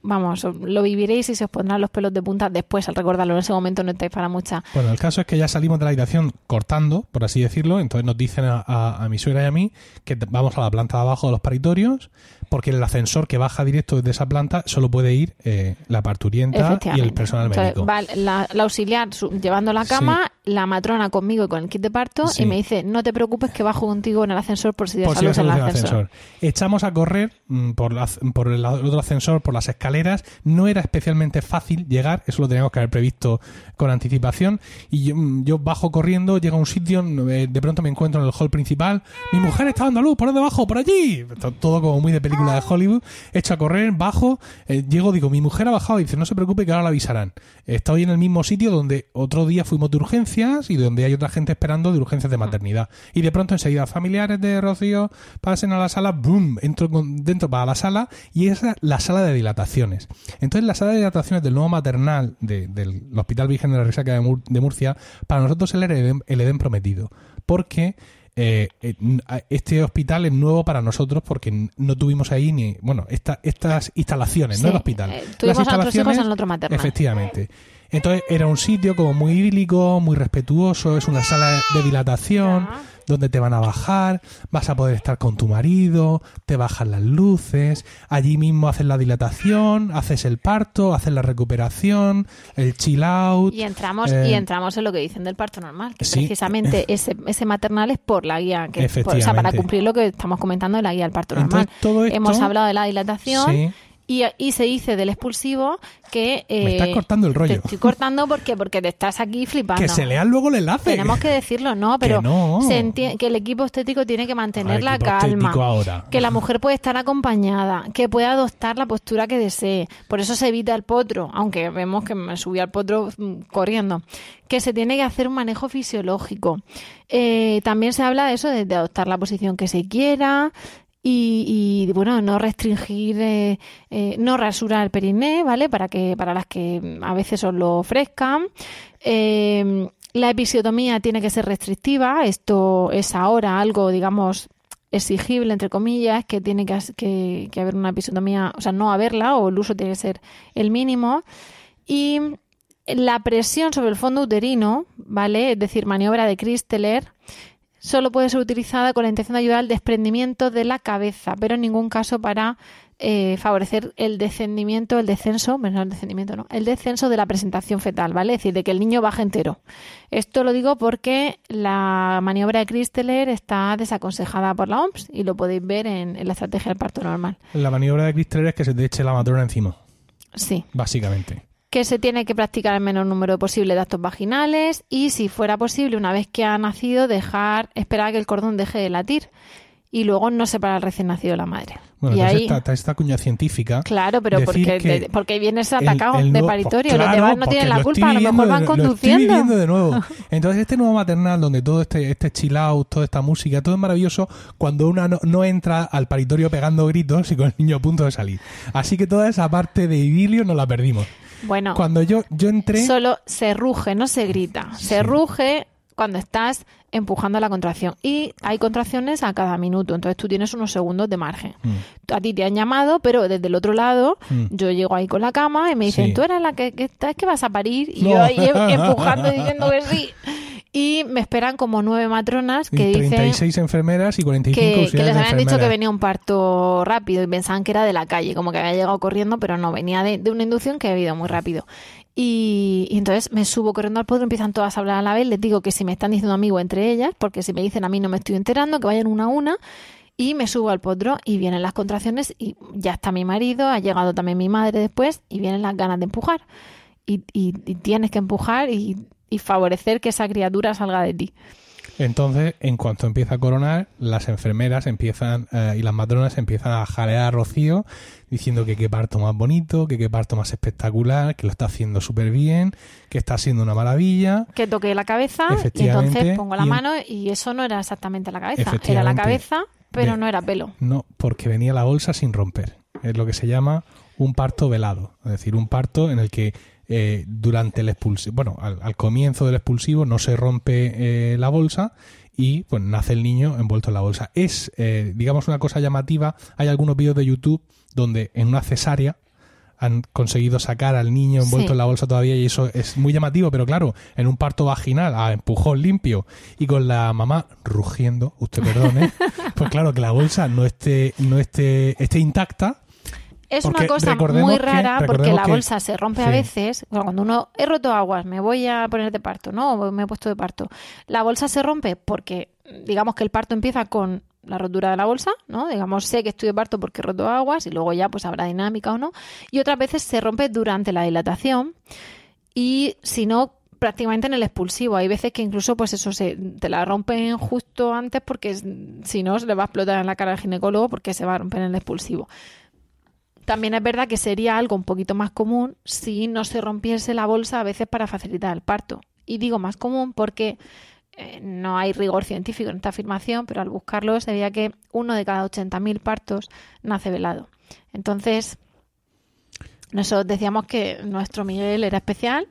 vamos, lo viviréis y se os pondrán los pelos de punta después al recordarlo. En ese momento no estáis para mucha. Bueno, el caso es que ya salimos de la habitación cortando, por así decirlo. Entonces nos dicen a, a- a mi suegra y a mí que vamos a la planta de abajo de los paritorios, porque el ascensor que baja directo desde esa planta solo puede ir eh, la parturienta y el personal médico. va la, la auxiliar su- llevando la cama, la matrona conmigo y con el kit de parto Sí. y me dice, no te preocupes que bajo contigo en el ascensor por si Por luz en el a ascensor. ascensor. Echamos a correr mm, por, la- por el, otro ascensor, por las escaleras. No era especialmente fácil llegar, eso lo teníamos que haber previsto con anticipación. Y yo, mm, yo bajo corriendo, llego a un sitio, eh, de pronto me encuentro en el hall principal. Mi mujer está dando luz, por debajo, por allí. To- Todo como muy de película de Hollywood. Echo a correr, bajo, eh, llego, digo, mi mujer ha bajado y dice, no se preocupe que ahora la avisarán. Estoy en el mismo sitio donde otro día fuimos de urgencias y donde hay otra gente esperando de urgencias de maternidad. Y de pronto enseguida, familiares de Rocío, pasen a la sala, boom, entro con- dentro para la sala y esa es la sala de dilataciones. Entonces la sala de dilataciones del nuevo maternal de- del Hospital Virgen de la Resaca de, Mur- de Murcia, para nosotros era el Edén, el Edén prometido. Porque eh, a- este hospital es nuevo para nosotros porque no tuvimos ahí ni, bueno, esta, estas instalaciones, no el hospital. eh, Las a hijos instalaciones, en el otro maternal. Efectivamente. Entonces era un sitio como muy idílico, muy respetuoso, es una sala de dilatación donde te van a bajar, vas a poder estar con tu marido, te bajan las luces, allí mismo haces la dilatación, haces el parto, haces la recuperación, el chill out. Y entramos, eh, y entramos en lo que dicen del parto normal, que sí. precisamente ese, ese maternal es por la guía, que, por- o sea, para cumplir lo que estamos comentando de la guía del parto Entonces, normal. todo esto- Hemos hablado de la dilatación. Sí. Y, y se dice del expulsivo que... Me eh, estás cortando el rollo. Te estoy cortando porque, porque te estás aquí flipando. Que se lean luego el enlace. Tenemos que decirlo, no, pero no. se enti- que el equipo estético tiene que mantener la calma, ahora. que la mujer puede estar acompañada, que puede adoptar la postura que desee. Por eso se evita el potro, aunque vemos que me subí al potro mm, corriendo. Que se tiene que hacer un manejo fisiológico. Eh, también se habla de eso, de, de adoptar la posición que se quiera. Y, y, bueno, no restringir, eh, eh, no rasurar el periné, ¿vale? Para que para las que a veces os lo ofrezcan. Eh, la episiotomía tiene que ser restrictiva. Esto es ahora algo, digamos, exigible, entre comillas, que tiene que haber una episiotomía, o sea, no haberla, o el uso tiene que ser el mínimo. Y la presión sobre el fondo uterino, ¿vale? Es decir, maniobra de Christeler, solo puede ser utilizada con la intención de ayudar al desprendimiento de la cabeza, pero en ningún caso para eh, favorecer el descendimiento, el descenso, no el descendimiento, no, el descenso de la presentación fetal, ¿vale? Es decir, de que el niño baje entero. Esto lo digo porque la maniobra de Christeler está desaconsejada por la OMS y lo podéis ver en, en la estrategia del parto normal. La maniobra de Cristeler es que se te eche la matrona encima, Sí. básicamente. Que se tiene que practicar el menor número posible de actos vaginales y, si fuera posible, una vez que ha nacido, dejar, esperar a que el cordón deje de latir y luego no separar al recién nacido de la madre. Bueno, y entonces ahí, está, está esta cuña científica. claro, pero porque, que de- porque vienes el- atacado de paritorio, pues los demás no tienen la culpa, a lo mejor van de- Lo estoy conduciendo. viviendo de nuevo. Entonces, este nuevo maternal, donde todo este, este chill out, toda esta música, todo es maravilloso cuando una no, no entra al paritorio pegando gritos y con el niño a punto de salir. Así que toda esa parte de idilio nos la perdimos. Bueno, Cuando yo, yo entré. solo se ruge, no se grita. Se ruge cuando estás empujando la contracción. Y hay contracciones a cada minuto, entonces tú tienes unos segundos de margen. Mm. A ti te han llamado, pero desde el otro lado Mm. yo llego ahí con la cama y me dicen, Sí. tú eres la que, que estás que vas a parir. Y No. yo ahí em- empujando diciendo que sí. Y me esperan como nueve matronas que y dicen 36 enfermeras y 45 que, que les habían dicho que venía un parto rápido y pensaban que era de la calle, como que había llegado corriendo, pero no, venía de, de una inducción que había ido muy rápido. Y, y entonces me subo corriendo al potro, empiezan todas a hablar a la vez, les digo que si me están diciendo amigo entre ellas, porque si me dicen a mí no me estoy enterando, que vayan una a una, y me subo al potro y vienen las contracciones y ya está mi marido, ha llegado también mi madre después y vienen las ganas de empujar. Y, y- y tienes que empujar y, y favorecer que esa criatura salga de ti. Entonces, en cuanto empieza a coronar, las enfermeras empiezan eh, y las matronas empiezan a jalear a Rocío diciendo que qué parto más bonito, que qué parto más espectacular, que lo está haciendo súper bien, que está siendo una maravilla. que toqué la cabeza y entonces pongo la y mano y eso no era exactamente la cabeza, era la cabeza, pero De- no era pelo. No, porque venía la bolsa sin romper. Es lo que se llama un parto velado. Es decir, un parto en el que eh, durante el expulsivo, bueno, al, al comienzo del expulsivo no se rompe eh, la bolsa y pues nace el niño envuelto en la bolsa. Es, eh, digamos, una cosa llamativa. Hay algunos vídeos de YouTube donde en una cesárea han conseguido sacar al niño envuelto Sí. en la bolsa todavía y eso es muy llamativo, pero claro, en un parto vaginal a empujón limpio y con la mamá rugiendo, usted perdone, pues claro que la bolsa no esté no esté esté intacta. Es Porque una cosa muy que- rara porque la que- bolsa se rompe a veces. Bueno, Cuando uno he roto aguas, me voy a poner de parto, ¿no? O me he puesto de parto. La bolsa se rompe porque, digamos que el parto empieza con la rotura de la bolsa, ¿no? Digamos, sé que estoy de parto porque he roto aguas y luego ya pues habrá dinámica o no. Y otras veces se rompe durante la dilatación y si no prácticamente en el expulsivo. Hay veces que incluso pues eso se te la rompen justo antes porque si no se le va a explotar en la cara al ginecólogo porque se va a romper en el expulsivo. También es verdad que sería algo un poquito más común si no se rompiese la bolsa a veces para facilitar el parto. Y digo más común porque eh, no hay rigor científico en esta afirmación, pero al buscarlo se veía que uno de cada 80.000 partos nace velado. Entonces, nosotros decíamos que nuestro Miguel era especial.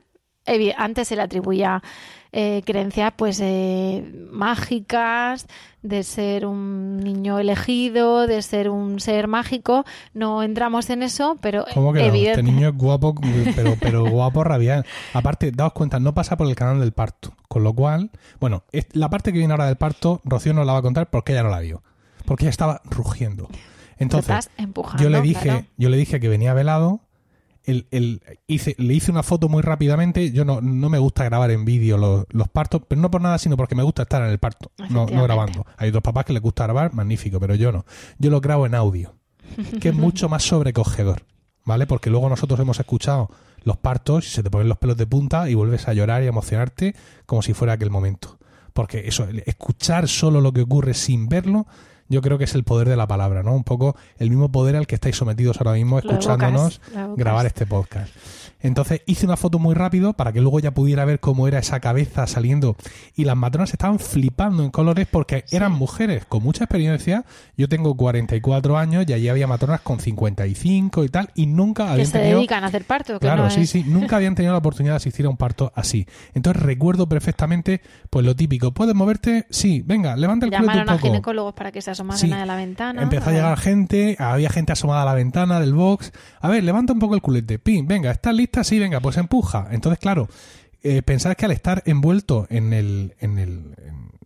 Antes se le atribuía eh, creencias pues eh, mágicas, de ser un niño elegido, de ser un ser mágico. No entramos en eso, pero ¿Cómo que no? Este niño es guapo, pero, pero guapo rabiar. Aparte, daos cuenta, no pasa por el canal del parto. Con lo cual, bueno, la parte que viene ahora del parto, Rocío nos la va a contar porque ella no la vio. Porque ella estaba rugiendo. Entonces, yo le dije, claro. yo le dije que venía velado. El, el- hice, le hice una foto muy rápidamente. Yo no, no me gusta grabar en vídeo los, los partos, pero no por nada, sino porque me gusta estar en el parto, no, no grabando. Hay dos papás que les gusta grabar, magnífico, pero yo no. Yo lo grabo en audio, que es mucho más sobrecogedor, ¿vale? Porque luego nosotros hemos escuchado los partos y se te ponen los pelos de punta y vuelves a llorar y a emocionarte como si fuera aquel momento. Porque eso, escuchar solo lo que ocurre sin verlo, yo creo que es el poder de la palabra, ¿no? Un poco el mismo poder al que estáis sometidos ahora mismo escuchándonos evocas, grabar este podcast. Entonces hice una foto muy rápido para que luego ya pudiera ver cómo era esa cabeza saliendo. Y las matronas estaban flipando en colores porque eran mujeres con mucha experiencia. Yo tengo 44 años y allí había matronas con 55 y tal. Y nunca que habían se tenido... dedican a hacer parto. que Claro, no sí, es- sí. Nunca habían tenido la oportunidad de asistir a un parto así. Entonces recuerdo perfectamente, pues lo típico. ¿Puedes moverte? Sí, venga, levanta el Llamaron un a poco. ginecólogos para que se asomasen Sí. a la ventana. Empezó a llegar gente, había gente asomada a la ventana del box. A ver, levanta un poco el culete. Pin, venga, ¿estás lista? Sí, venga, pues empuja. Entonces, claro, eh, pensar que al estar envuelto en, el, en, el,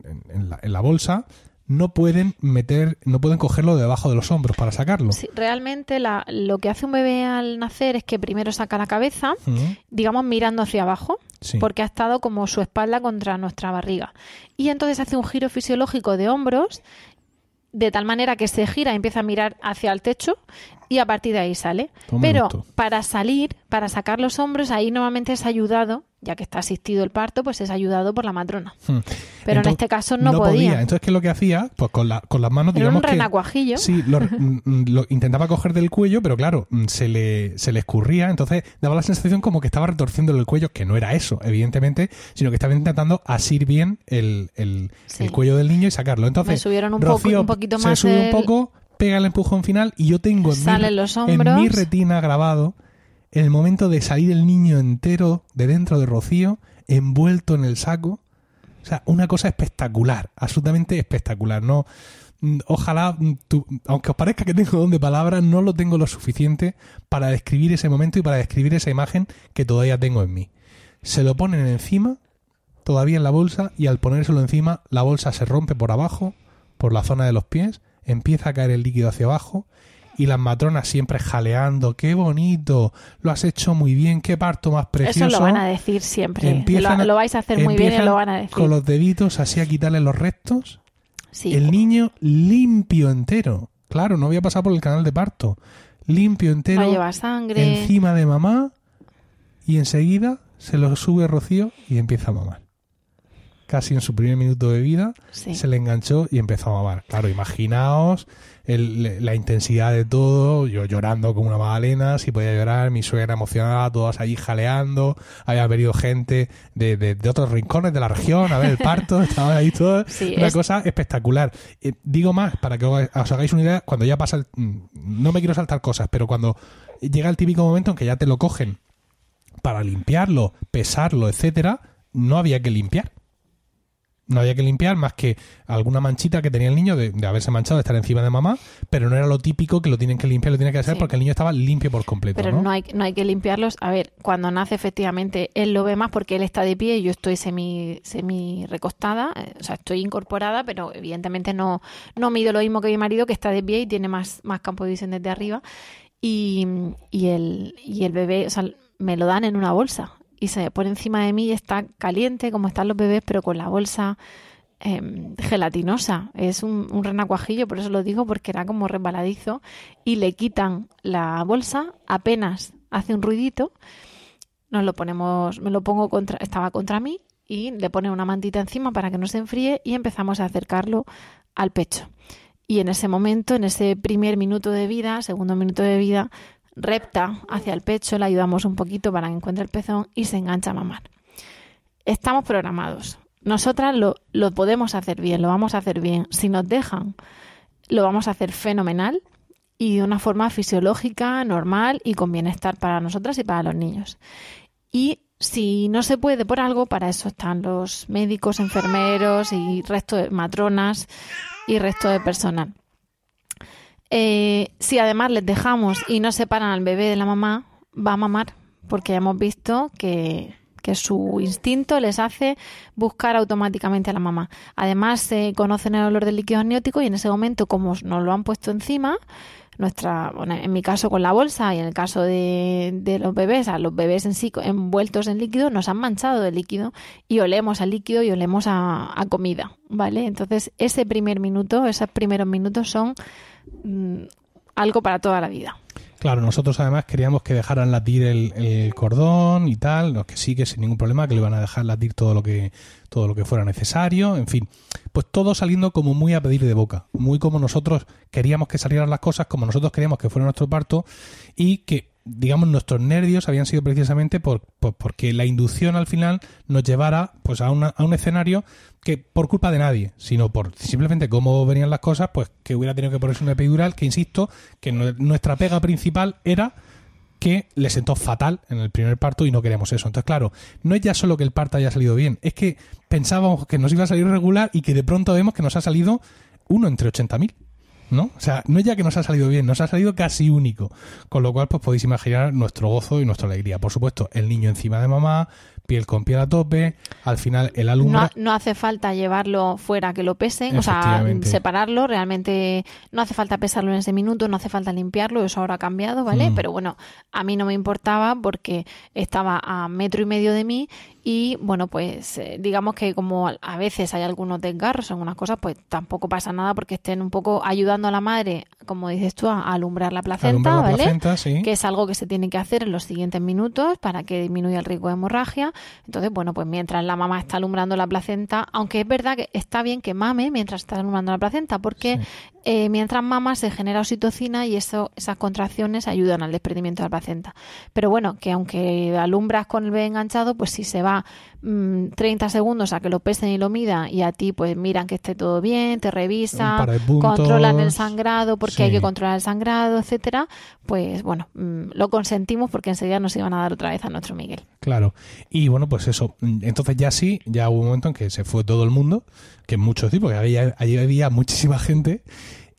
en, en- la, en la bolsa, no pueden meter, no pueden cogerlo debajo de los hombros para sacarlo. Sí, realmente la- lo que hace un bebé al nacer es que primero saca la cabeza, digamos mirando hacia abajo, Sí. porque ha estado como su espalda contra nuestra barriga. Y entonces hace un giro fisiológico de hombros, de tal manera que se gira y empieza a mirar hacia el techo y a partir de ahí sale. Pero para salir, para sacar los hombros, ahí normalmente es ayudado, ya que está asistido el parto, pues es ayudado por la matrona. Mm. Pero en este caso no, podía. Entonces, ¿qué es lo que hacía? Pues con, la, con las manos, Era un digamos que... renacuajillo. Sí, lo, mm, mm, lo intentaba coger del cuello, pero claro, mm, se le, se le escurría, entonces daba la sensación como que estaba retorciéndole el cuello, que no era eso, evidentemente, sino que estaba intentando asir bien el, el, Sí. el cuello del niño y sacarlo. Entonces, Me subieron un poco- un poquito se más sube un poco, pega el empujón final y yo tengo en, mi, los en mi retina grabado el momento de salir el niño entero de dentro de Rocío, envuelto en el saco. O sea, una cosa espectacular, absolutamente espectacular. No, mm, ojalá, mm, tú- aunque os parezca que tengo don de palabras, no lo tengo lo suficiente para describir ese momento y para describir esa imagen que todavía tengo en mí. Se lo ponen encima, todavía en la bolsa, y al ponérselo encima, la bolsa se rompe por abajo, por la zona de los pies, empieza a caer el líquido hacia abajo. Y las matronas siempre jaleando, qué bonito, lo has hecho muy bien, qué parto más precioso. Eso lo van a decir siempre. Empiezan lo, lo vais a hacer muy bien y lo van a decir. Con los deditos así a quitarle los restos. Sí. El niño limpio entero. Claro, no había pasado por el canal de parto. Limpio entero. No lleva sangre. Encima de mamá. Y enseguida se lo sube Rocío y empieza a mamar. Casi en su primer minuto de vida Sí. se le enganchó y empezó a mamar. Claro, imaginaos el- la intensidad de todo. Yo llorando como una magdalena, si podía llorar, mi suegra emocionada, todas allí jaleando. Había venido gente de, de- de otros rincones de la región a ver el parto. Estaban ahí todos. Sí, una es- cosa espectacular. Eh, digo más, para que os os hagáis una idea, cuando ya pasa el- mm, No me quiero saltar cosas, pero cuando llega el típico momento en que ya te lo cogen para limpiarlo, pesarlo, etcétera, no había que limpiar. No había que limpiar más que alguna manchita que tenía el niño de, de haberse manchado, de estar encima de mamá, pero no era lo típico que lo tienen que limpiar, lo tienen que hacer Sí. porque el niño estaba limpio por completo. Pero ¿no? no hay, no hay que limpiarlos. A ver, cuando nace efectivamente él lo ve más porque él está de pie y yo estoy semi, semi recostada, eh, o sea, estoy incorporada, pero evidentemente no, no mido lo mismo que mi marido que está de pie y tiene más, más campo de visión desde arriba. Y, y, el, y el bebé, o sea, me lo dan en una bolsa y se pone encima de mí y está caliente como están los bebés, pero con la bolsa em, gelatinosa. Es un, un renacuajillo, por eso lo digo, porque era como resbaladizo. Y le quitan la bolsa, apenas hace un ruidito. Nos lo ponemos, me lo pongo contra, estaba contra mí y le pone una mantita encima para que no se enfríe y empezamos a acercarlo al pecho. Y en ese momento, en ese primer minuto de vida, segundo minuto de vida, repta hacia el pecho, le ayudamos un poquito para que encuentre el pezón y se engancha a mamar. Estamos programados. Nosotras lo, lo podemos hacer bien, lo vamos a hacer bien. Si nos dejan, lo vamos a hacer fenomenal y de una forma fisiológica, normal y con bienestar para nosotras y para los niños. Y si no se puede por algo, para eso están los médicos, enfermeros y resto de matronas y resto de personal. Eh, si además les dejamos y no separan al bebé de la mamá, va a mamar, porque ya hemos visto que, que su instinto les hace buscar automáticamente a la mamá. Además, se conocen el olor del líquido amniótico y en ese momento, como nos lo han puesto encima, nuestra, bueno, en mi caso con la bolsa y en el caso de, de los bebés, a los bebés en sí envueltos en líquido, nos han manchado de líquido y olemos al líquido y olemos a, a comida, ¿vale? Entonces, ese primer minuto, esos primeros minutos son mm, algo para toda la vida. Claro, nosotros además queríamos que dejaran latir el, cordón y tal, no, que sí, que sin ningún problema, que le iban a dejar latir todo lo que todo lo que fuera necesario, en fin, pues todo saliendo como muy a pedir de boca, muy como nosotros queríamos que salieran las cosas, como nosotros queríamos que fuera nuestro parto y que digamos nuestros nervios habían sido precisamente por, por- porque la inducción al final nos llevara pues a, una- a un escenario que por culpa de nadie, sino por simplemente cómo venían las cosas, pues que hubiera tenido que ponerse una epidural, que insisto, que nue- nuestra pega principal era que le sentó fatal en el primer parto y no queríamos eso. Entonces, claro, no es ya solo que el parto haya salido bien, es que pensábamos que nos iba a salir regular y que de pronto vemos que nos ha salido uno entre 80.000. ¿No? O sea, no es ya que nos ha salido bien, nos ha salido casi único. Con lo cual, pues podéis imaginar nuestro gozo y nuestra alegría. Por supuesto, el niño encima de mamá, piel con piel a tope, al final el alumno... No, no hace falta llevarlo fuera que lo pesen, o sea, separarlo. Realmente no hace falta pesarlo en ese minuto, no hace falta limpiarlo, eso ahora ha cambiado, ¿vale? Mm. Pero bueno, a mí no me importaba porque estaba a metro y medio de mí y bueno, pues eh, digamos que como a veces hay algunos desgarros o algunas cosas, pues tampoco pasa nada porque estén un poco ayudando a la madre, como dices tú, a alumbrar la placenta, Alumbrar la ¿vale? placenta, sí. Que es algo que se tiene que hacer en los siguientes minutos para que disminuya el riesgo de hemorragia. Entonces, bueno, pues mientras la mamá está alumbrando la placenta, aunque es verdad que está bien que mame mientras está alumbrando la placenta, porque eh, mientras mama se genera oxitocina y eso, esas contracciones ayudan al desprendimiento de la placenta. Pero bueno, que aunque alumbras con el bebé enganchado, pues si se va mm, 30 segundos a que lo pesen y lo midan y a ti pues miran que esté todo bien, te revisan, controlan el sangrado porque hay que controlar el sangrado, etcétera, pues bueno, mm, lo consentimos porque enseguida nos iban a dar otra vez a nuestro Miguel. Claro. Y bueno, pues eso. Entonces ya sí, ya hubo un momento en que se fue todo el mundo, que muchos sí, porque había, allí había muchísima gente.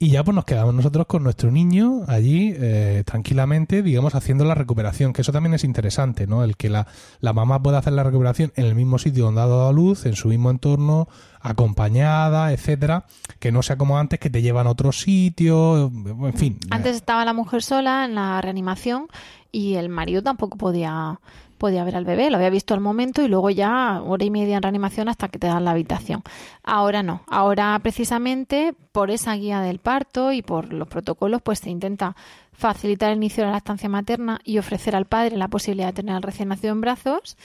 Y ya pues nos quedamos nosotros con nuestro niño allí eh, tranquilamente, digamos, haciendo la recuperación, que eso también es interesante, ¿no? El que la, la mamá pueda hacer la recuperación en el mismo sitio donde ha dado a luz, en su mismo entorno, acompañada, etcétera, que no sea como antes que te llevan a otro sitio, en fin. Antes estaba la mujer sola en la reanimación y el marido tampoco podía podía ver al bebé, lo había visto al momento y luego ya hora y media en reanimación hasta que te dan la habitación. Ahora no, ahora precisamente por esa guía del parto y por los protocolos pues se intenta facilitar el inicio de la lactancia materna y ofrecer al padre la posibilidad de tener al recién nacido en brazos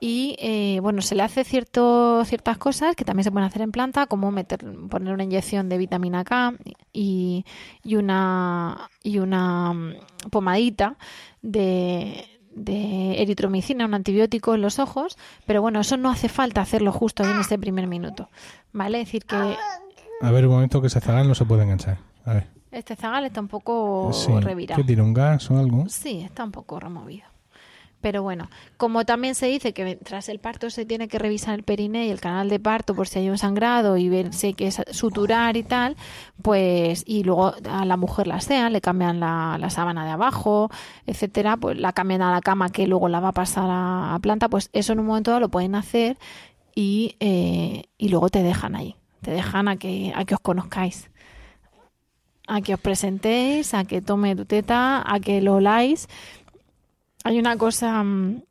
y eh, bueno se le hace cierto, ciertas cosas que también se pueden hacer en planta como meter poner una inyección de vitamina K y, una y una mm, pomadita de de eritromicina, un antibiótico en los ojos, pero bueno, eso no hace falta hacerlo justo en ese primer minuto, ¿vale? Es decir, que A ver, un momento que se zagal no se puede enganchar. A ver. este zagal está un poco Sí. revirado. ¿Qué tiene un gas o algo? Sí, está un poco removido. Pero bueno, como también se dice que tras el parto se tiene que revisar el periné y el canal de parto por si hay un sangrado y ver si hay que suturar y tal, pues y luego a la mujer la sean, le cambian la, la sábana de abajo, etcétera, pues la cambian a la cama que luego la va a pasar a, a planta, pues eso en un momento dado lo pueden hacer y, eh, y luego te dejan ahí, te dejan a que, a que os conozcáis a que os presentéis, a que tome tu teta, a que lo oláis hay una cosa, mm,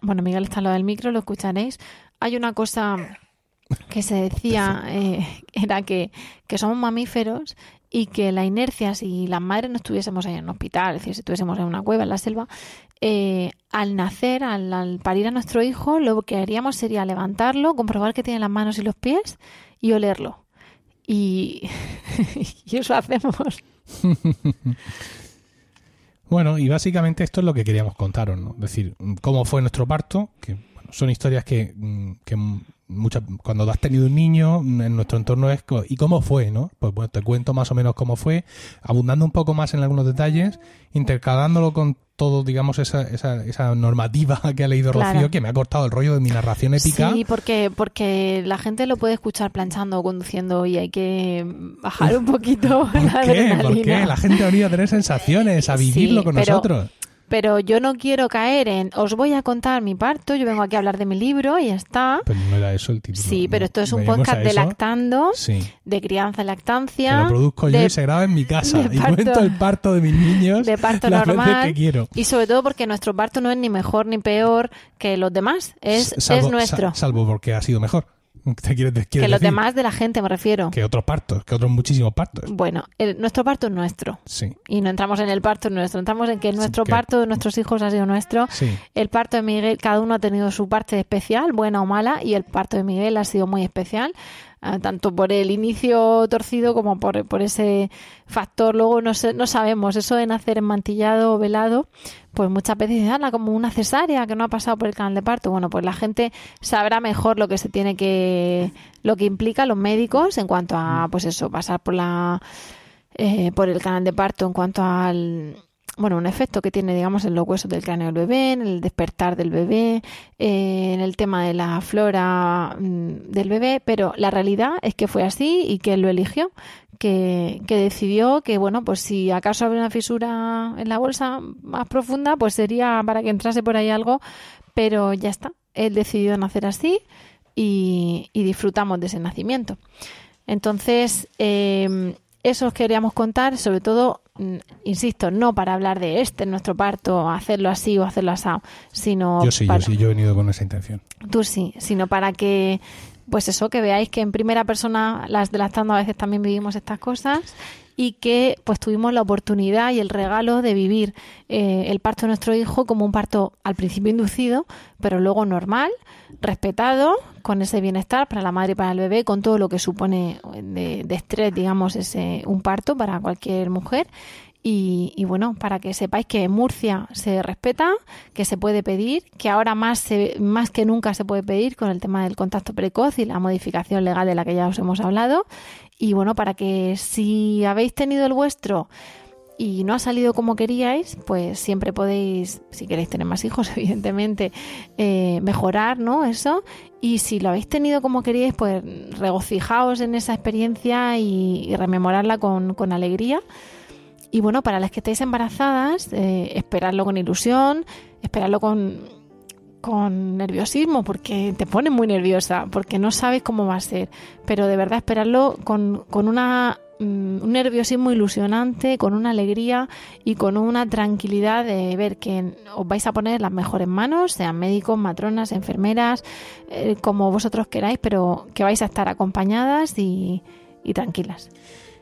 bueno, Miguel está al lado del micro, lo escucharéis. Hay una cosa que se decía, eh, era que, somos mamíferos y que la inercia, si las madres no estuviésemos en un hospital, es decir, si estuviésemos en una cueva, en la selva, eh, al nacer, al, parir a nuestro hijo, lo que haríamos sería levantarlo, comprobar que tiene las manos y los pies y olerlo. Y, y eso hacemos. Bueno, y básicamente esto es lo que queríamos contaros, ¿no? Es decir, cómo fue nuestro parto, que son historias que, mm, que muchas, cuando has tenido un niño en nuestro entorno es y cómo fue, ¿no? Pues bueno, te cuento más o menos cómo fue, abundando un poco más en algunos detalles, intercalándolo con todo, digamos, esa, esa, esa normativa que ha leído Rocío, que me ha cortado el rollo de mi narración épica. Sí, porque, porque la gente lo puede escuchar planchando o conduciendo y hay que bajar un poquito ¿Por la qué? ¿Por qué? La gente ha venido a tener sensaciones, a vivirlo con nosotros pero yo no quiero caer en os voy a contar mi parto, yo vengo aquí a hablar de mi libro y ya está. Pero no era eso el título. Sí, pero esto es un podcast de lactando, de crianza y lactancia. Que lo produzco yo y se graba en mi casa y cuento el parto de mis niños. De parto normal. Que quiero. Y sobre todo porque nuestro parto no es ni mejor ni peor que los demás, es, es nuestro. salvo porque ha sido mejor. que los demás de la gente, me refiero. Que otros partos, que otros muchísimos partos. Bueno, nuestro parto es nuestro. Sí. Y no entramos en el parto nuestro, entramos en que nuestro parto de nuestros hijos ha sido nuestro. Sí. El parto de Miguel, cada uno ha tenido su parte especial, buena o mala, y el parto de Miguel ha sido muy especial. Ah, tanto por el inicio torcido como por, por ese factor. Luego no, no sabemos, eso de nacer enmantillado o velado, pues muchas veces dicen, como una cesárea que no ha pasado por el canal de parto. Bueno, pues la gente sabrá mejor lo que se tiene que, lo que implica los médicos en cuanto a, pues eso, pasar por la, eh, por el canal de parto en cuanto al bueno, un efecto que tiene, digamos, en los huesos del cráneo del bebé, en el despertar del bebé, eh, en el tema de la flora mm, del bebé, pero la realidad es que fue así y que él lo eligió, que, que decidió que, bueno, pues si acaso había una fisura en la bolsa más profunda, pues sería para que entrase por ahí algo, pero ya está, él decidió nacer así y, y disfrutamos de ese nacimiento. Entonces, eh, eso os queríamos contar, sobre todo, mm, insisto, no para hablar de este, nuestro parto, hacerlo así o hacerlo así, sino... Yo sí, yo sí, yo he venido con esa intención. Tú sí, sino para que, pues eso, que veáis que en primera persona, las de las a veces también vivimos estas cosas y que pues tuvimos la oportunidad y el regalo de vivir eh, el parto de nuestro hijo como un parto al principio inducido, pero luego normal, respetado, con ese bienestar para la madre y para el bebé, con todo lo que supone de, estrés, digamos, ese, un parto para cualquier mujer. Y, bueno, para que sepáis que en Murcia se respeta, que se puede pedir, que ahora más, se, más que nunca se puede pedir con el tema del contacto precoz y la modificación legal de la que ya os hemos hablado, y bueno, para que si habéis tenido el vuestro y no ha salido como queríais, pues siempre podéis, si queréis tener más hijos, evidentemente, eh, mejorar, ¿no? Eso. Y si lo habéis tenido como queríais, pues regocijaos en esa experiencia y, rememorarla con, alegría. Y bueno, para las que estáis embarazadas, eh, esperarlo con ilusión, esperarlo con con nerviosismo porque te pone muy nerviosa, porque no sabes cómo va a ser, pero de verdad esperarlo con, con una, un nerviosismo ilusionante, con una alegría y con una tranquilidad de ver que os vais a poner las mejores manos, sean médicos, matronas, enfermeras, eh, como vosotros queráis, pero que vais a estar acompañadas y tranquilas.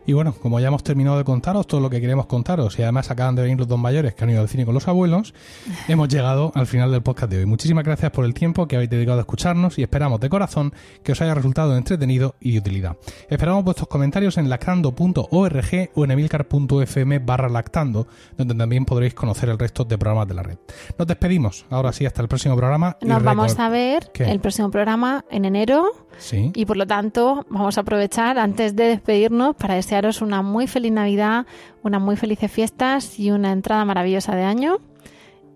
Y bueno, como ya hemos terminado de contaros todo lo que queremos contaros y además acaban de venir los dos mayores que han ido al cine con los abuelos, hemos llegado al final del podcast de hoy. Muchísimas gracias por el tiempo que habéis dedicado a escucharnos y esperamos de corazón que os haya resultado entretenido y de utilidad. Esperamos vuestros comentarios en lactando.org o en emilcar.fm barra lactando, donde también podréis conocer el resto de programas de la red. Nos despedimos. Ahora sí, hasta el próximo programa. Nos vamos a ver el próximo programa en enero. Sí. Y por lo tanto, vamos a aprovechar antes de despedirnos para desear una muy feliz Navidad, unas muy felices fiestas y una entrada maravillosa de año.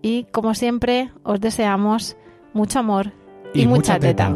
y como siempre os deseamos mucho amor y, mucha, teta.